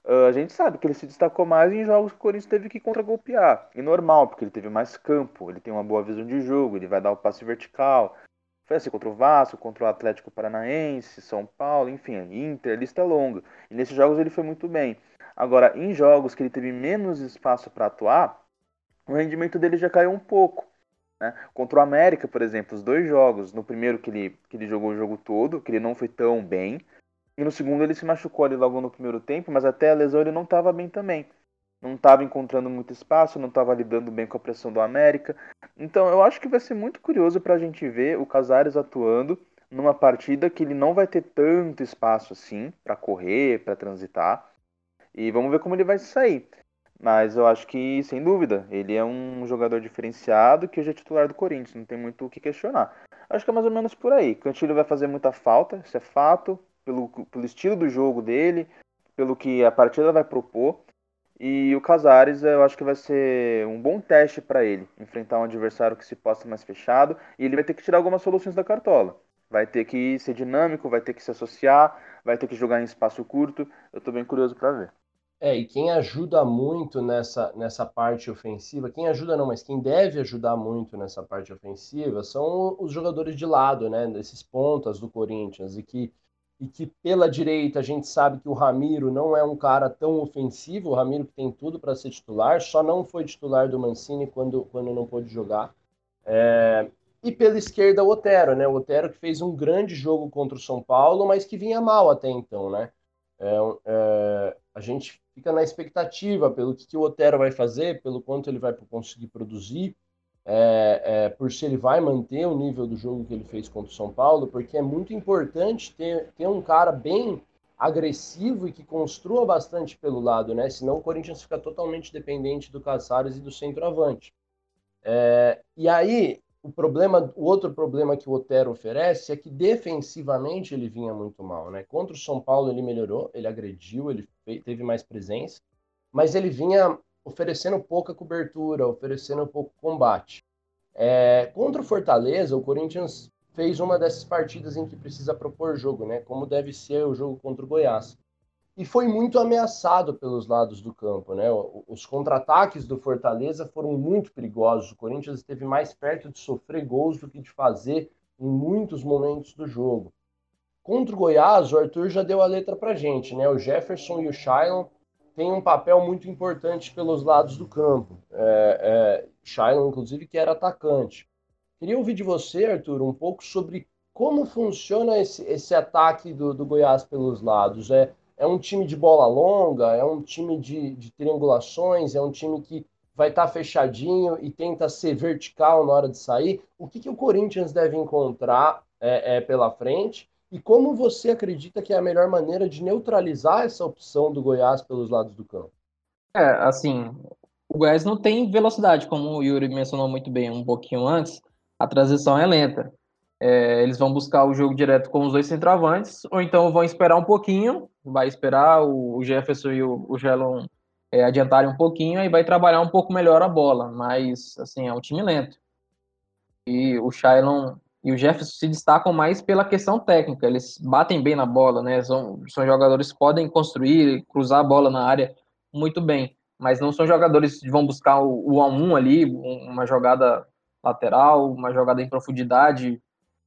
uh, a gente sabe que ele se destacou mais em jogos que o Corinthians teve que contragolpear. E normal, porque ele teve mais campo, ele tem uma boa visão de jogo, ele vai dar o passe vertical. Foi assim contra o Vasco, contra o Atlético Paranaense, São Paulo, enfim, Inter, lista longa. E nesses jogos ele foi muito bem. Agora, em jogos que ele teve menos espaço para atuar, o rendimento dele já caiu um pouco. Né? Contra o América, por exemplo, os dois jogos, no primeiro que ele, que ele jogou o jogo todo, que ele não foi tão bem, e no segundo ele se machucou ali logo no primeiro tempo, mas até a lesão ele não estava bem também. Não estava encontrando muito espaço, não estava lidando bem com a pressão do América. Então eu acho que vai ser muito curioso para a gente ver o Casares atuando numa partida que ele não vai ter tanto espaço assim para correr, para transitar. E vamos ver como ele vai sair. Mas eu acho que, sem dúvida, ele é um jogador diferenciado que hoje é titular do Corinthians, não tem muito o que questionar. Acho que é mais ou menos por aí. Cantilho vai fazer muita falta, isso é fato, pelo, pelo estilo do jogo dele, pelo que a partida vai propor. E o Casares, eu acho que vai ser um bom teste para ele, enfrentar um adversário que se possa mais fechado, e ele vai ter que tirar algumas soluções da cartola. Vai ter que ser dinâmico, vai ter que se associar, vai ter que jogar em espaço curto. Eu estou bem curioso para ver. É, e quem ajuda muito nessa, nessa parte ofensiva, quem ajuda não, mas quem deve ajudar muito nessa parte ofensiva são os jogadores de lado, né, desses pontas do Corinthians, e que, e que pela direita a gente sabe que o Ramiro não é um cara tão ofensivo, o Ramiro que tem tudo para ser titular, só não foi titular do Mancini quando, quando não pôde jogar. É, e pela esquerda o Otero, né, o Otero que fez um grande jogo contra o São Paulo, mas que vinha mal até então, né. É, é, a gente fica na expectativa pelo que, que o Otero vai fazer, pelo quanto ele vai conseguir produzir, é, é, por se ele vai manter o nível do jogo que ele fez contra o São Paulo, porque é muito importante ter, ter um cara bem agressivo e que construa bastante pelo lado, né? Senão o Corinthians fica totalmente dependente do Caçares e do centroavante. É, e aí, o problema, o outro problema que o Otero oferece é que defensivamente ele vinha muito mal, né? Contra o São Paulo ele melhorou, ele agrediu, ele teve mais presença, mas ele vinha oferecendo pouca cobertura, oferecendo pouco combate. É, contra o Fortaleza, o Corinthians fez uma dessas partidas em que precisa propor jogo, né? Como deve ser o jogo contra o Goiás e foi muito ameaçado pelos lados do campo. Né? Os contra-ataques do Fortaleza foram muito perigosos. O Corinthians esteve mais perto de sofrer gols do que de fazer em muitos momentos do jogo. Contra o Goiás, o Arthur já deu a letra para gente. Né? O Jefferson e o Shailon têm um papel muito importante pelos lados do campo. É, é, inclusive, que era atacante. Queria ouvir de você, Arthur, um pouco sobre como funciona esse, esse ataque do, do Goiás pelos lados. É, é um time de bola longa, é um time de, de triangulações, é um time que vai estar tá fechadinho e tenta ser vertical na hora de sair. O que, que o Corinthians deve encontrar é, é, pela frente? E como você acredita que é a melhor maneira de neutralizar essa opção do Goiás pelos lados do campo? É, assim, o Goiás não tem velocidade, como o Yuri mencionou muito bem um pouquinho antes, a transição é lenta. É, eles vão buscar o jogo direto com os dois centroavantes, ou então vão esperar um pouquinho, vai esperar o, Jefferson e o, o Gelon é, adiantarem um pouquinho e vai trabalhar um pouco melhor a bola, mas assim, é um time lento. E o Shailon e o Jefferson se destacam mais pela questão técnica, eles batem bem na bola, né? São, são jogadores que podem construir, cruzar a bola na área muito bem, mas não são jogadores que vão buscar o, o a um ali, uma jogada lateral, uma jogada em profundidade,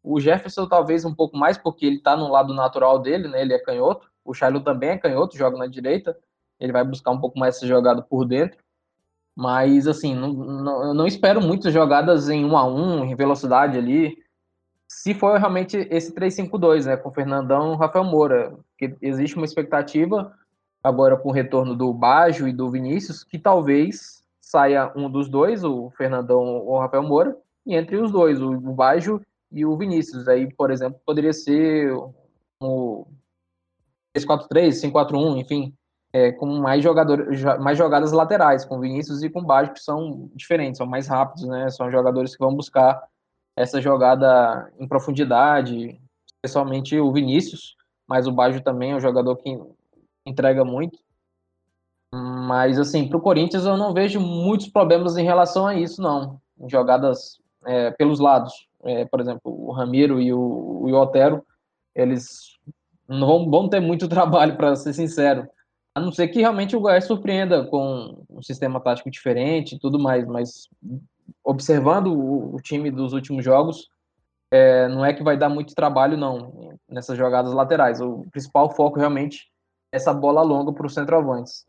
o Jefferson talvez um pouco mais, porque ele está no lado natural dele, né? Ele é canhoto. O Shiloh também é canhoto, joga na direita. Ele vai buscar um pouco mais essa jogada por dentro. Mas, assim, não, não, não espero muitas jogadas em um a um, em velocidade ali. Se for realmente esse 3-5-2, né? Com Fernandão e Rafael Moura. Porque existe uma expectativa, agora com o retorno do Bajo e do Vinícius, que talvez saia um dos dois, o Fernandão ou o Rafael Moura, e entre os dois, o Bajo e o Vinícius. Aí, por exemplo, poderia ser o 3-4-3, 5-4-1, enfim, é, com mais, jogador, mais jogadas laterais, com Vinícius e com Baggio, que são diferentes, são mais rápidos, né? São jogadores que vão buscar essa jogada em profundidade, especialmente o Vinícius, mas o Baggio também é um jogador que entrega muito. Mas, assim, para o Corinthians eu não vejo muitos problemas em relação a isso, não. Jogadas é, pelos lados. É, por exemplo, o Ramiro e o, o Otero, eles não vão, vão ter muito trabalho, para ser sincero. A não ser que realmente o Goiás surpreenda com um sistema tático diferente e tudo mais, mas observando o, o time dos últimos jogos, é, não é que vai dar muito trabalho, não, nessas jogadas laterais. O principal foco realmente é essa bola longa para os centroavantes.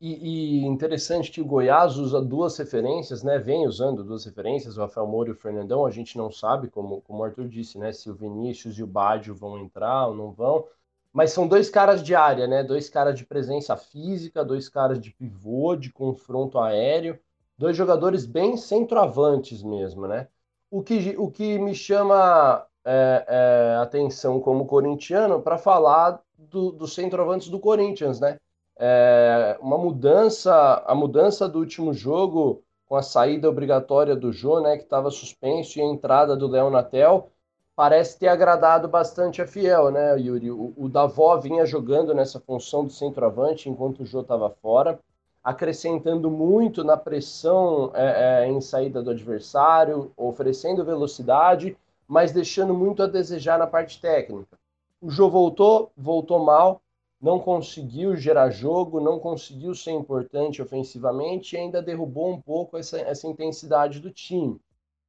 E, e, interessante que o Goiás usa duas referências, né? Vem usando duas referências, o Rafael Moura e o Fernandão. A gente não sabe, como, como o Arthur disse, né? Se o Vinícius e o Bádio vão entrar ou não vão. Mas são dois caras de área, né? Dois caras de presença física, dois caras de pivô, de confronto aéreo, dois jogadores bem centroavantes mesmo, né? O que, o que me chama é, é, atenção como corintiano para falar do, dos centroavantes do Corinthians, né? é, uma mudança, a mudança do último jogo com a saída obrigatória do Jô, né, que estava suspenso, e a entrada do Léo Natel, parece ter agradado bastante a Fiel, né, Yuri? O, o Davó vinha jogando nessa função do centroavante enquanto o Jô estava fora, acrescentando muito na pressão é, é, em saída do adversário, oferecendo velocidade, mas deixando muito a desejar na parte técnica. O Jô voltou, voltou mal, não conseguiu gerar jogo, não conseguiu ser importante ofensivamente e ainda derrubou um pouco essa, essa intensidade do time.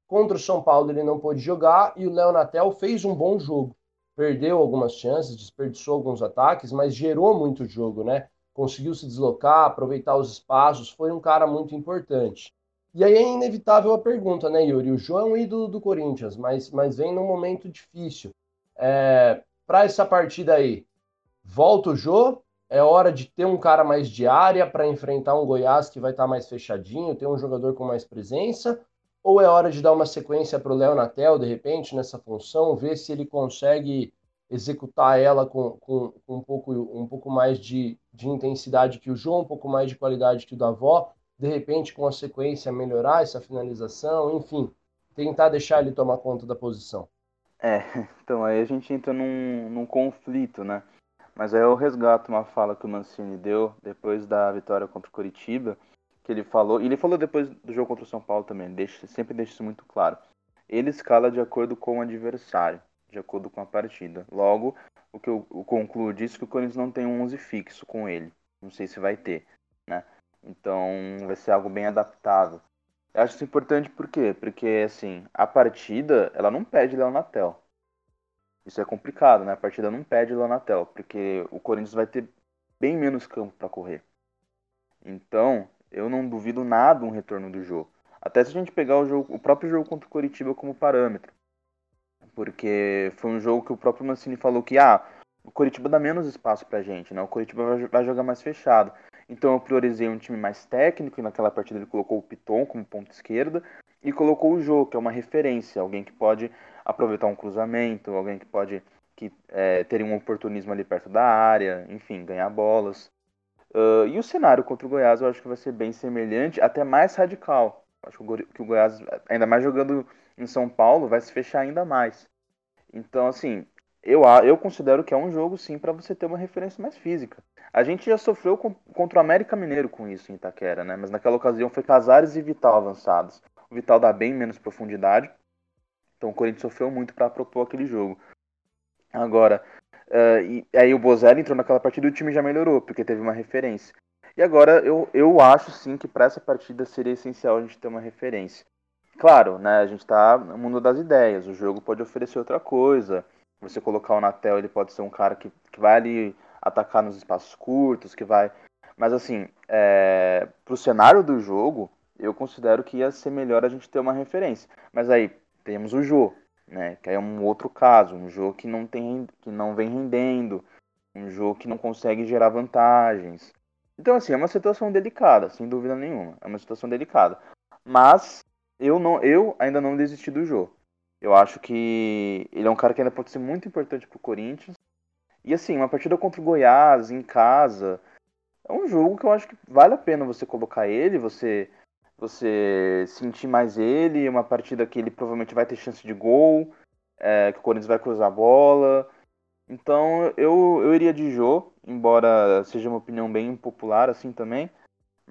Contra o São Paulo ele não pôde jogar e o Léo Natel fez um bom jogo. Perdeu algumas chances, desperdiçou alguns ataques, mas gerou muito jogo, né? Conseguiu se deslocar, aproveitar os espaços, foi um cara muito importante. E aí é inevitável a pergunta, né, Yuri? O João é um ídolo do Corinthians, mas, mas vem num momento difícil. É, Para essa partida aí, Volta o Jô, é hora de ter um cara mais de área para enfrentar um Goiás que vai estar tá mais fechadinho, ter um jogador com mais presença, ou é hora de dar uma sequência para o Léo Natel, de repente, nessa função, ver se ele consegue executar ela com, com, com um, pouco, um pouco mais de, de intensidade que o João, um pouco mais de qualidade que o Davó, de repente, com a sequência, melhorar essa finalização, enfim, tentar deixar ele tomar conta da posição. É, então aí a gente entra num, num conflito, né? Mas aí eu resgato uma fala que o Mancini deu depois da vitória contra o Curitiba, que ele falou, e ele falou depois do jogo contra o São Paulo também, deixa, sempre deixa isso muito claro. Ele escala de acordo com o adversário, de acordo com a partida. Logo, o que eu, concluo disso é que o Corinthians não tem um 11 fixo com ele. Não sei se vai ter, né? Então vai ser algo bem adaptável. Eu acho isso importante por quê? Porque assim, a partida, ela não pede Léo Natel. Isso é complicado, né? A partida não pede Lonatel, porque o Corinthians vai ter bem menos campo para correr. Então, eu não duvido nada um retorno do jogo. Até se a gente pegar o, jogo, o próprio jogo contra o Coritiba como parâmetro. Porque foi um jogo que o próprio Mancini falou que ah, o Coritiba dá menos espaço pra gente, né? O Coritiba vai jogar mais fechado. Então eu priorizei um time mais técnico e naquela partida ele colocou o Piton como ponto esquerda e colocou o jogo, que é uma referência, alguém que pode aproveitar um cruzamento, alguém que pode que, é, ter um oportunismo ali perto da área, enfim, ganhar bolas. Uh, e o cenário contra o Goiás eu acho que vai ser bem semelhante, até mais radical. Acho que o Goiás, ainda mais jogando em São Paulo, vai se fechar ainda mais. Então, assim, eu, eu considero que é um jogo, sim, para você ter uma referência mais física. A gente já sofreu com, contra o América Mineiro com isso em Itaquera, né? Mas naquela ocasião foi Casares e Vital avançados. O Vital dá bem menos profundidade, então o Corinthians sofreu muito para propor aquele jogo. Agora, uh, e aí o Bozelli entrou naquela partida e o time já melhorou, porque teve uma referência. E agora eu, eu acho sim que para essa partida seria essencial a gente ter uma referência. Claro, né, a gente está no mundo das ideias, o jogo pode oferecer outra coisa. Você colocar o Natel, ele pode ser um cara que, que vai ali atacar nos espaços curtos, que vai. Mas assim, é... pro cenário do jogo, eu considero que ia ser melhor a gente ter uma referência. Mas aí, temos o Jô, né? Que é um outro caso, um Jô que não tem, que não vem rendendo, um Jô que não consegue gerar vantagens. Então assim, é uma situação delicada, sem dúvida nenhuma, é uma situação delicada. Mas eu não, eu ainda não desisti do Jô. Eu acho que ele é um cara que ainda pode ser muito importante pro Corinthians. E assim, uma partida contra o Goiás em casa, é um jogo que eu acho que vale a pena você colocar ele, você você sentir mais ele, uma partida que ele provavelmente vai ter chance de gol, é, que o Corinthians vai cruzar a bola. Então eu, eu iria de Jô, embora seja uma opinião bem impopular assim também.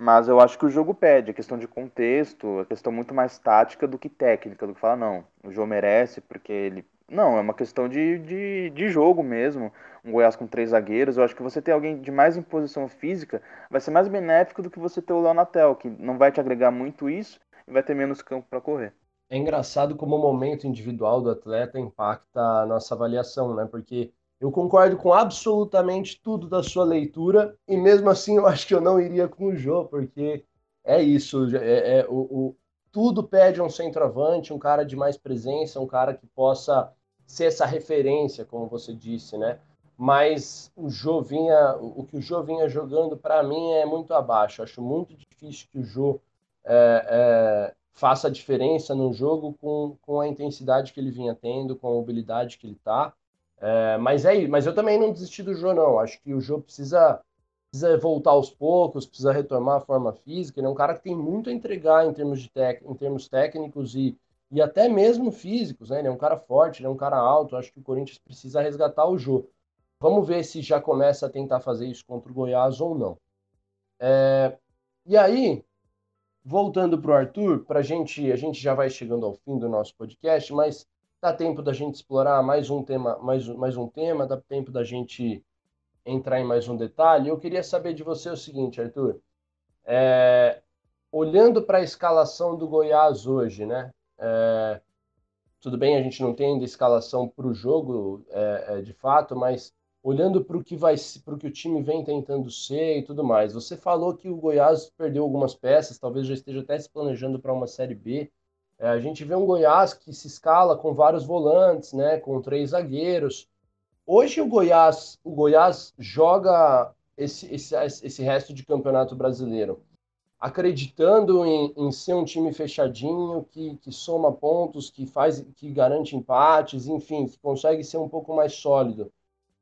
Mas eu acho que o jogo pede, a questão de contexto, a questão muito mais tática do que técnica, do que falar, não, o jogo merece porque ele. Não, é uma questão de, de, de jogo mesmo. Um Goiás com três zagueiros, eu acho que você ter alguém de mais imposição física vai ser mais benéfico do que você ter o Leonatel, que não vai te agregar muito isso e vai ter menos campo para correr. É engraçado como o momento individual do atleta impacta a nossa avaliação, né? Porque eu concordo com absolutamente tudo da sua leitura e mesmo assim eu acho que eu não iria com o Jô, porque é isso, é, é o, o, tudo pede um centroavante, um cara de mais presença, um cara que possa ser essa referência, como você disse, né? Mas o Jô vinha, o que o Jô vinha jogando para mim é muito abaixo. Acho muito difícil que o Jô é, é, faça a diferença no jogo com, com a intensidade que ele vinha tendo, com a mobilidade que ele está. É, mas é mas eu também não desisti do Jô, não. Acho que o Jô precisa, precisa voltar aos poucos, precisa retomar a forma física. Ele é um cara que tem muito a entregar em termos, de tec, em termos técnicos e, e até mesmo físicos. Né? Ele é um cara forte, ele é um cara alto. Acho que o Corinthians precisa resgatar o Jô. Vamos ver se já começa a tentar fazer isso contra o Goiás ou não. É, e aí, voltando para o Arthur, pra gente, a gente já vai chegando ao fim do nosso podcast, mas Dá tempo da gente explorar mais um tema, mais, mais um tema, dá tempo da gente entrar em mais um detalhe. Eu queria saber de você o seguinte, Arthur. É, olhando para a escalação do Goiás hoje, né? É, tudo bem, a gente não tem ainda escalação para o jogo, é, é, de fato, mas olhando para o que vai, para que o time vem tentando ser e tudo mais. Você falou que o Goiás perdeu algumas peças, talvez já esteja até se planejando para uma série B. É, a gente vê um Goiás que se escala com vários volantes, né, com três zagueiros. Hoje o Goiás, o Goiás joga esse, esse, esse resto de campeonato brasileiro acreditando em, em, ser um time fechadinho, que, que soma pontos, que faz, que garante empates, enfim, que consegue ser um pouco mais sólido.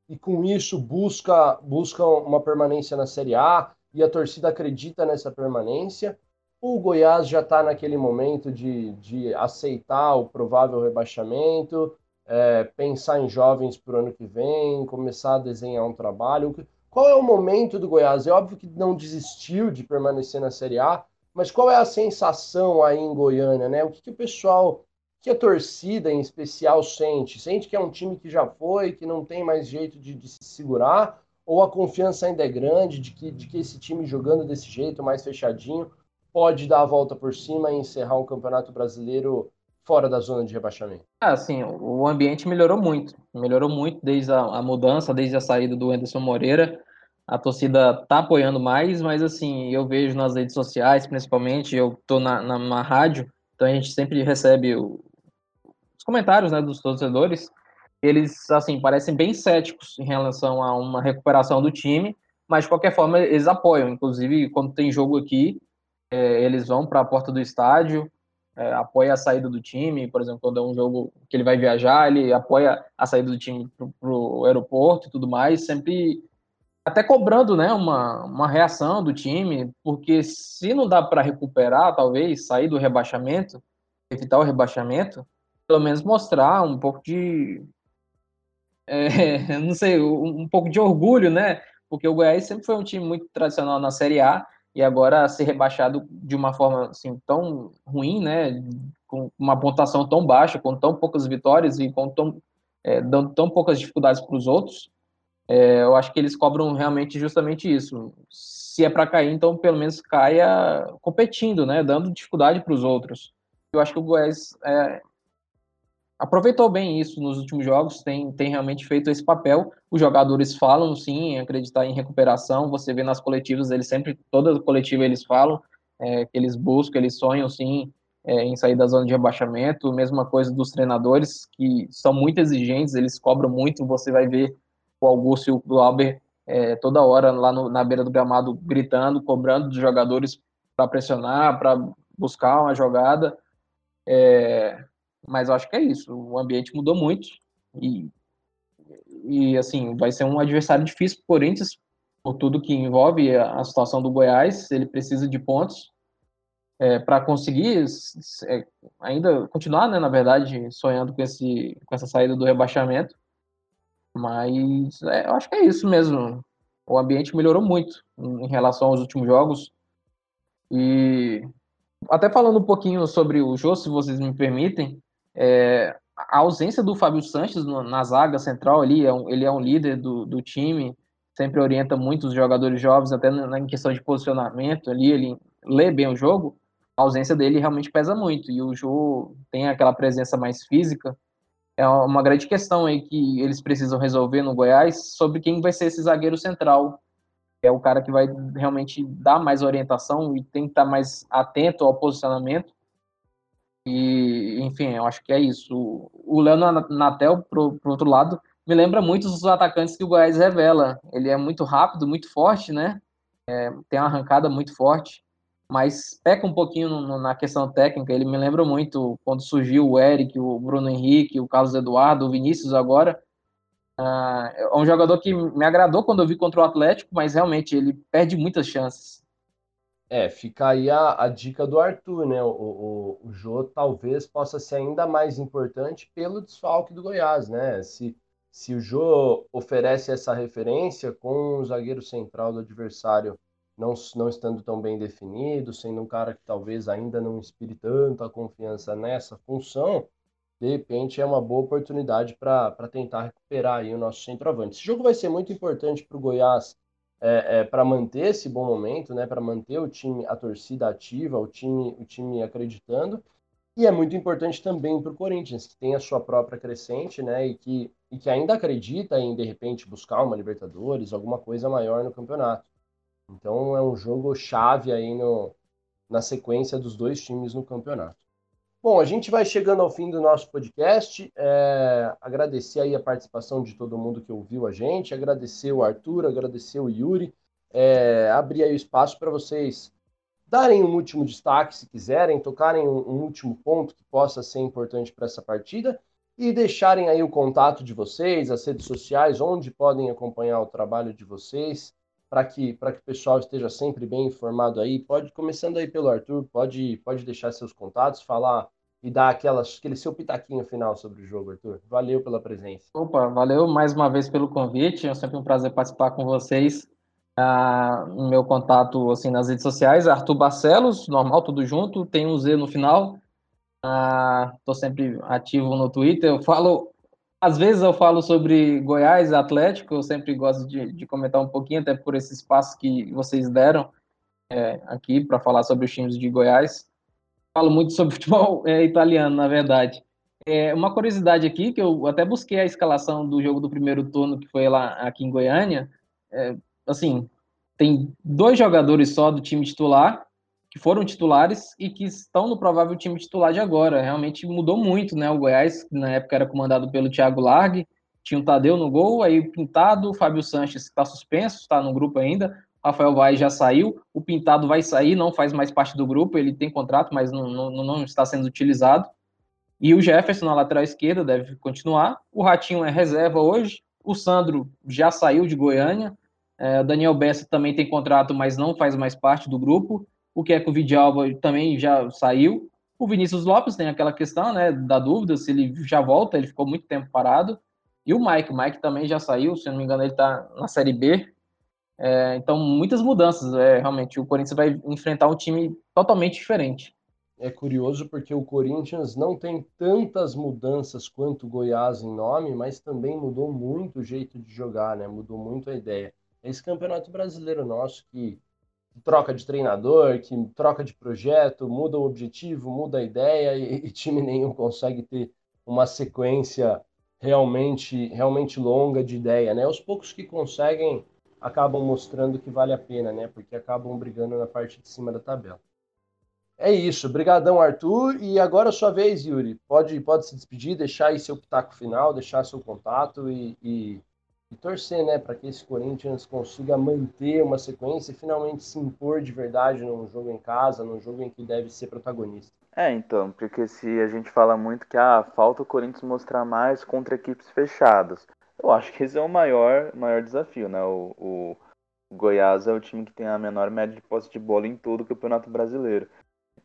E com isso busca, busca uma permanência na Série A, e a torcida acredita nessa permanência. O Goiás já está naquele momento de, de aceitar o provável rebaixamento, é, pensar em jovens para o ano que vem, começar a desenhar um trabalho. Qual é o momento do Goiás? É óbvio que não desistiu de permanecer na Série A, mas qual é a sensação aí em Goiânia, né? O que, que o pessoal, que a torcida em especial sente? Sente que é um time que já foi, que não tem mais jeito de, de se segurar? Ou a confiança ainda é grande de que, de que esse time jogando desse jeito, mais fechadinho, pode dar a volta por cima e encerrar um campeonato brasileiro fora da zona de rebaixamento? Ah, sim, o ambiente melhorou muito. Melhorou muito desde a, a mudança, desde a saída do Anderson Moreira. A torcida tá apoiando mais, mas assim, eu vejo nas redes sociais, principalmente, eu tô na, na, na rádio, então a gente sempre recebe o, os comentários né, dos torcedores. Eles, assim, parecem bem céticos em relação a uma recuperação do time, mas de qualquer forma eles apoiam. Inclusive, quando tem jogo aqui, é, eles vão para a porta do estádio, é, apoia a saída do time, por exemplo, quando é um jogo que ele vai viajar, ele apoia a saída do time para o aeroporto e tudo mais, sempre até cobrando né, uma, uma reação do time, porque se não dá para recuperar, talvez, sair do rebaixamento, evitar o rebaixamento, pelo menos mostrar um pouco de. É, não sei, um, um pouco de orgulho, né? Porque o Goiás sempre foi um time muito tradicional na Série A e agora ser rebaixado de uma forma assim tão ruim, né, com uma pontuação tão baixa, com tão poucas vitórias e com tão é, dando tão poucas dificuldades para os outros, é, eu acho que eles cobram realmente justamente isso. Se é para cair, então pelo menos caia competindo, né, dando dificuldade para os outros. Eu acho que o Goiás é, aproveitou bem isso nos últimos jogos, tem, tem realmente feito esse papel. Os jogadores falam sim em acreditar em recuperação. Você vê nas coletivas, eles sempre, toda coletiva eles falam é, que eles buscam, eles sonham sim é, em sair da zona de rebaixamento. Mesma coisa dos treinadores, que são muito exigentes, eles cobram muito. Você vai ver o Augusto e o Glauber é, toda hora lá no, na beira do gramado gritando, cobrando dos jogadores para pressionar, para buscar uma jogada. É, mas eu acho que é isso. O ambiente mudou muito e, e assim, vai ser um adversário difícil o Corinthians, por tudo que envolve a, situação do Goiás. Ele precisa de pontos é, para conseguir é, ainda continuar, né, na verdade, sonhando com, esse, com essa saída do rebaixamento. Mas é, eu acho que é isso mesmo. O ambiente melhorou muito em relação aos últimos jogos. E até falando um pouquinho sobre o jogo, se vocês me permitem, é, a ausência do Fábio Sanches na zaga central ali, é um, ele é um líder do, do time, sempre orienta muito os jogadores jovens, até na, questão de posicionamento ali, ele lê bem o jogo, a ausência dele realmente pesa muito, e o Jô tem aquela presença mais física, é uma grande questão aí que eles precisam resolver no Goiás sobre quem vai ser esse zagueiro central, é o cara que vai realmente dar mais orientação e tem que estar mais atento ao posicionamento, e, enfim, eu acho que é isso. O Léo Natel, pro, pro outro lado, me lembra muito os atacantes que o Goiás revela. Ele é muito rápido, muito forte, né? É, tem uma arrancada muito forte, mas peca um pouquinho no, na questão técnica. Ele me lembra muito quando surgiu o Eric, o Bruno Henrique, o Carlos Eduardo, o Vinícius agora. Ah, é um jogador que me agradou quando eu vi contra o Atlético, mas realmente ele perde muitas chances. É, fica aí a, a dica do Arthur, né? O, o, o Jô talvez possa ser ainda mais importante pelo desfalque do Goiás, né? Se, se o Jô oferece essa referência com o zagueiro central do adversário não, não estando tão bem definido, sendo um cara que talvez ainda não inspire tanta confiança nessa função, de repente é uma boa oportunidade para tentar recuperar aí o nosso centroavante. Esse jogo vai ser muito importante para o Goiás é, é, para manter esse bom momento, né, para manter o time, a torcida ativa, o time, o time acreditando. E é muito importante também para o Corinthians, que tem a sua própria crescente, né, e que, e que ainda acredita em, de repente, buscar uma Libertadores, alguma coisa maior no campeonato. Então é um jogo chave aí no, na sequência dos dois times no campeonato. Bom, a gente vai chegando ao fim do nosso podcast. É, agradecer aí a participação de todo mundo que ouviu a gente, agradecer o Arthur, agradecer o Yuri, é, abrir aí o espaço para vocês darem um último destaque, se quiserem, tocarem um, um último ponto que possa ser importante para essa partida e deixarem aí o contato de vocês, as redes sociais, onde podem acompanhar o trabalho de vocês, para que, que o pessoal esteja sempre bem informado aí. Pode, começando aí pelo Arthur, pode, pode deixar seus contatos, falar e dar aquelas, aquele seu pitaquinho final sobre o jogo, Arthur. Valeu pela presença. Opa, valeu mais uma vez pelo convite. É sempre um prazer participar com vocês. Ah, meu contato assim nas redes sociais, Arthur Barcelos, normal, tudo junto, tem um Z no final. Estou ah, sempre ativo no Twitter. Eu falo às vezes eu falo sobre Goiás, Atlético, eu sempre gosto de, de comentar um pouquinho, até por esse espaço que vocês deram é, aqui para falar sobre os times de Goiás. Falo muito sobre futebol é, italiano, na verdade. É, uma curiosidade aqui, que eu até busquei a escalação do jogo do primeiro turno, que foi lá aqui em Goiânia. É, assim, tem dois jogadores só do time titular, que foram titulares e que estão no provável time titular de agora. Realmente mudou muito, né? O Goiás, na época era comandado pelo Thiago Largue, tinha o Tadeu no gol, aí o Pintado, o Fábio Sanches está suspenso, está no grupo ainda, Rafael Vai já saiu, o Pintado vai sair, não faz mais parte do grupo, ele tem contrato, mas não, não, não está sendo utilizado. E o Jefferson na lateral esquerda deve continuar. O Ratinho é reserva hoje. O Sandro já saiu de Goiânia. É, Daniel Bessa também tem contrato, mas não faz mais parte do grupo o Keco Vidalba também já saiu. O Vinícius Lopes tem aquela questão, né, da dúvida se ele já volta, ele ficou muito tempo parado. E o Mike, o Mike também já saiu, se não me engano, ele está na Série B. É, então, muitas mudanças. É, realmente, o Corinthians vai enfrentar um time totalmente diferente. É curioso porque o Corinthians não tem tantas mudanças quanto o Goiás em nome, mas também mudou muito o jeito de jogar, né? Mudou muito a ideia. Esse campeonato brasileiro nosso que troca de treinador, que troca de projeto, muda o objetivo, muda a ideia e, e time nenhum consegue ter uma sequência realmente realmente longa de ideia, né? Os poucos que conseguem acabam mostrando que vale a pena, né? Porque acabam brigando na parte de cima da tabela. É isso, brigadão Arthur e agora é sua vez, Yuri. Pode pode se despedir, deixar aí seu pitaco final, deixar seu contato e, e e torcer, né, para que esse Corinthians consiga manter uma sequência e finalmente se impor de verdade num jogo em casa, num jogo em que deve ser protagonista. É, então, porque se a gente fala muito que ah, falta o Corinthians mostrar mais contra equipes fechadas, eu acho que esse é o maior, maior desafio, né? O, o, Goiás é o time que tem a menor média de posse de bola em todo o Campeonato Brasileiro.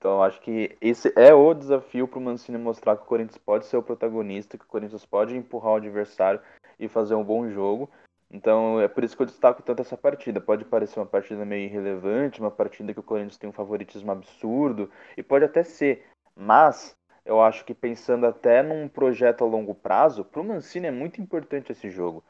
Então, acho que esse é o desafio para o Mancini mostrar que o Corinthians pode ser o protagonista, que o Corinthians pode empurrar o adversário e fazer um bom jogo. Então é por isso que eu destaco tanto essa partida. Pode parecer uma partida meio irrelevante, uma partida que o Corinthians tem um favoritismo absurdo, e pode até ser, mas eu acho que pensando até num projeto a longo prazo, para o Mancini é muito importante esse jogo,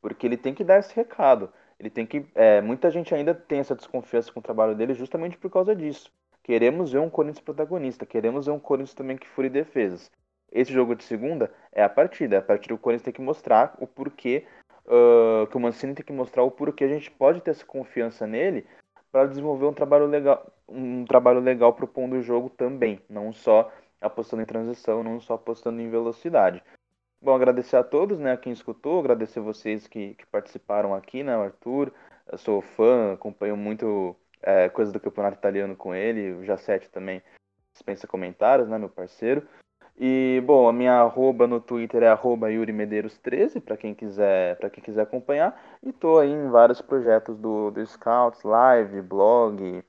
porque ele tem que dar esse recado. Ele tem que. É, muita gente ainda tem essa desconfiança com o trabalho dele justamente por causa disso. Queremos ver um Corinthians protagonista, queremos ver um Corinthians também que fure defesas. Esse jogo de segunda é a partida, é a partida que o Corinthians tem que mostrar o porquê uh, que o Mancini tem que mostrar o porquê a gente pode ter essa confiança nele para desenvolver um trabalho legal, um trabalho legal propondo o jogo também, não só apostando em transição, não só apostando em velocidade. Bom, agradecer a todos, né, a quem escutou, agradecer vocês que, que participaram aqui, né, Arthur, eu sou fã, acompanho muito é, coisas do campeonato italiano com ele, o Jacete também dispensa comentários, né, meu parceiro. E, bom, a minha arroba no Twitter é arroba Yuri Medeiros13, para quem quiser para quem quiser acompanhar. E tô aí em vários projetos do, do Scouts, live, blog.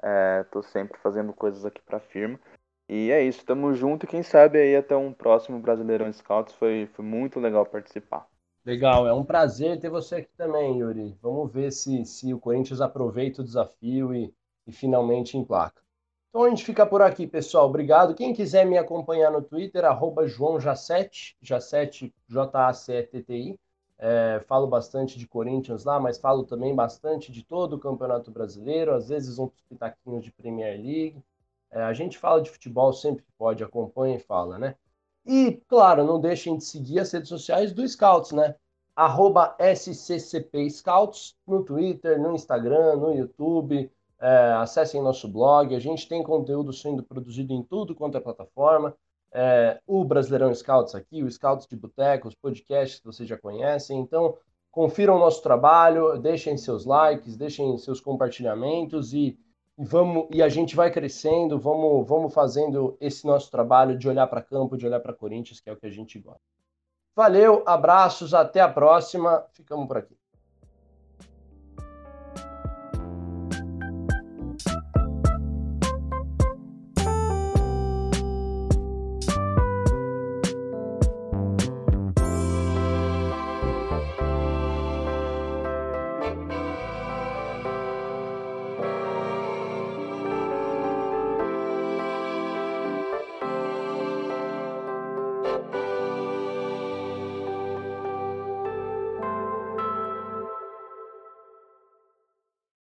É, tô sempre fazendo coisas aqui para firma. E é isso, tamo junto e quem sabe aí até um próximo Brasileirão Scouts. Foi, foi muito legal participar. Legal, é um prazer ter você aqui também, Yuri. Vamos ver se, se o Corinthians aproveita o desafio e, e finalmente emplaca. Então a gente fica por aqui, pessoal. Obrigado. Quem quiser me acompanhar no Twitter, arroba João Jacete, Jacete, J-A-C-E-T-T-I. É, falo bastante de Corinthians lá, mas falo também bastante de todo o Campeonato Brasileiro, às vezes uns pitaquinhos de Premier League. É, a gente fala de futebol sempre que pode, acompanha e fala, né? E, claro, não deixem de seguir as redes sociais do Scouts, né? Arroba SCCP Scouts no Twitter, no Instagram, no YouTube, é, acessem nosso blog, a gente tem conteúdo sendo produzido em tudo quanto é plataforma. É, o Brasileirão Scouts aqui, o Scouts de Boteco, os podcasts que vocês já conhecem. Então, confiram o nosso trabalho, deixem seus likes, deixem seus compartilhamentos e, vamos e a gente vai crescendo, vamos, vamos fazendo esse nosso trabalho de olhar para campo, de olhar para Corinthians, que é o que a gente gosta. Valeu, abraços, até a próxima. Ficamos por aqui.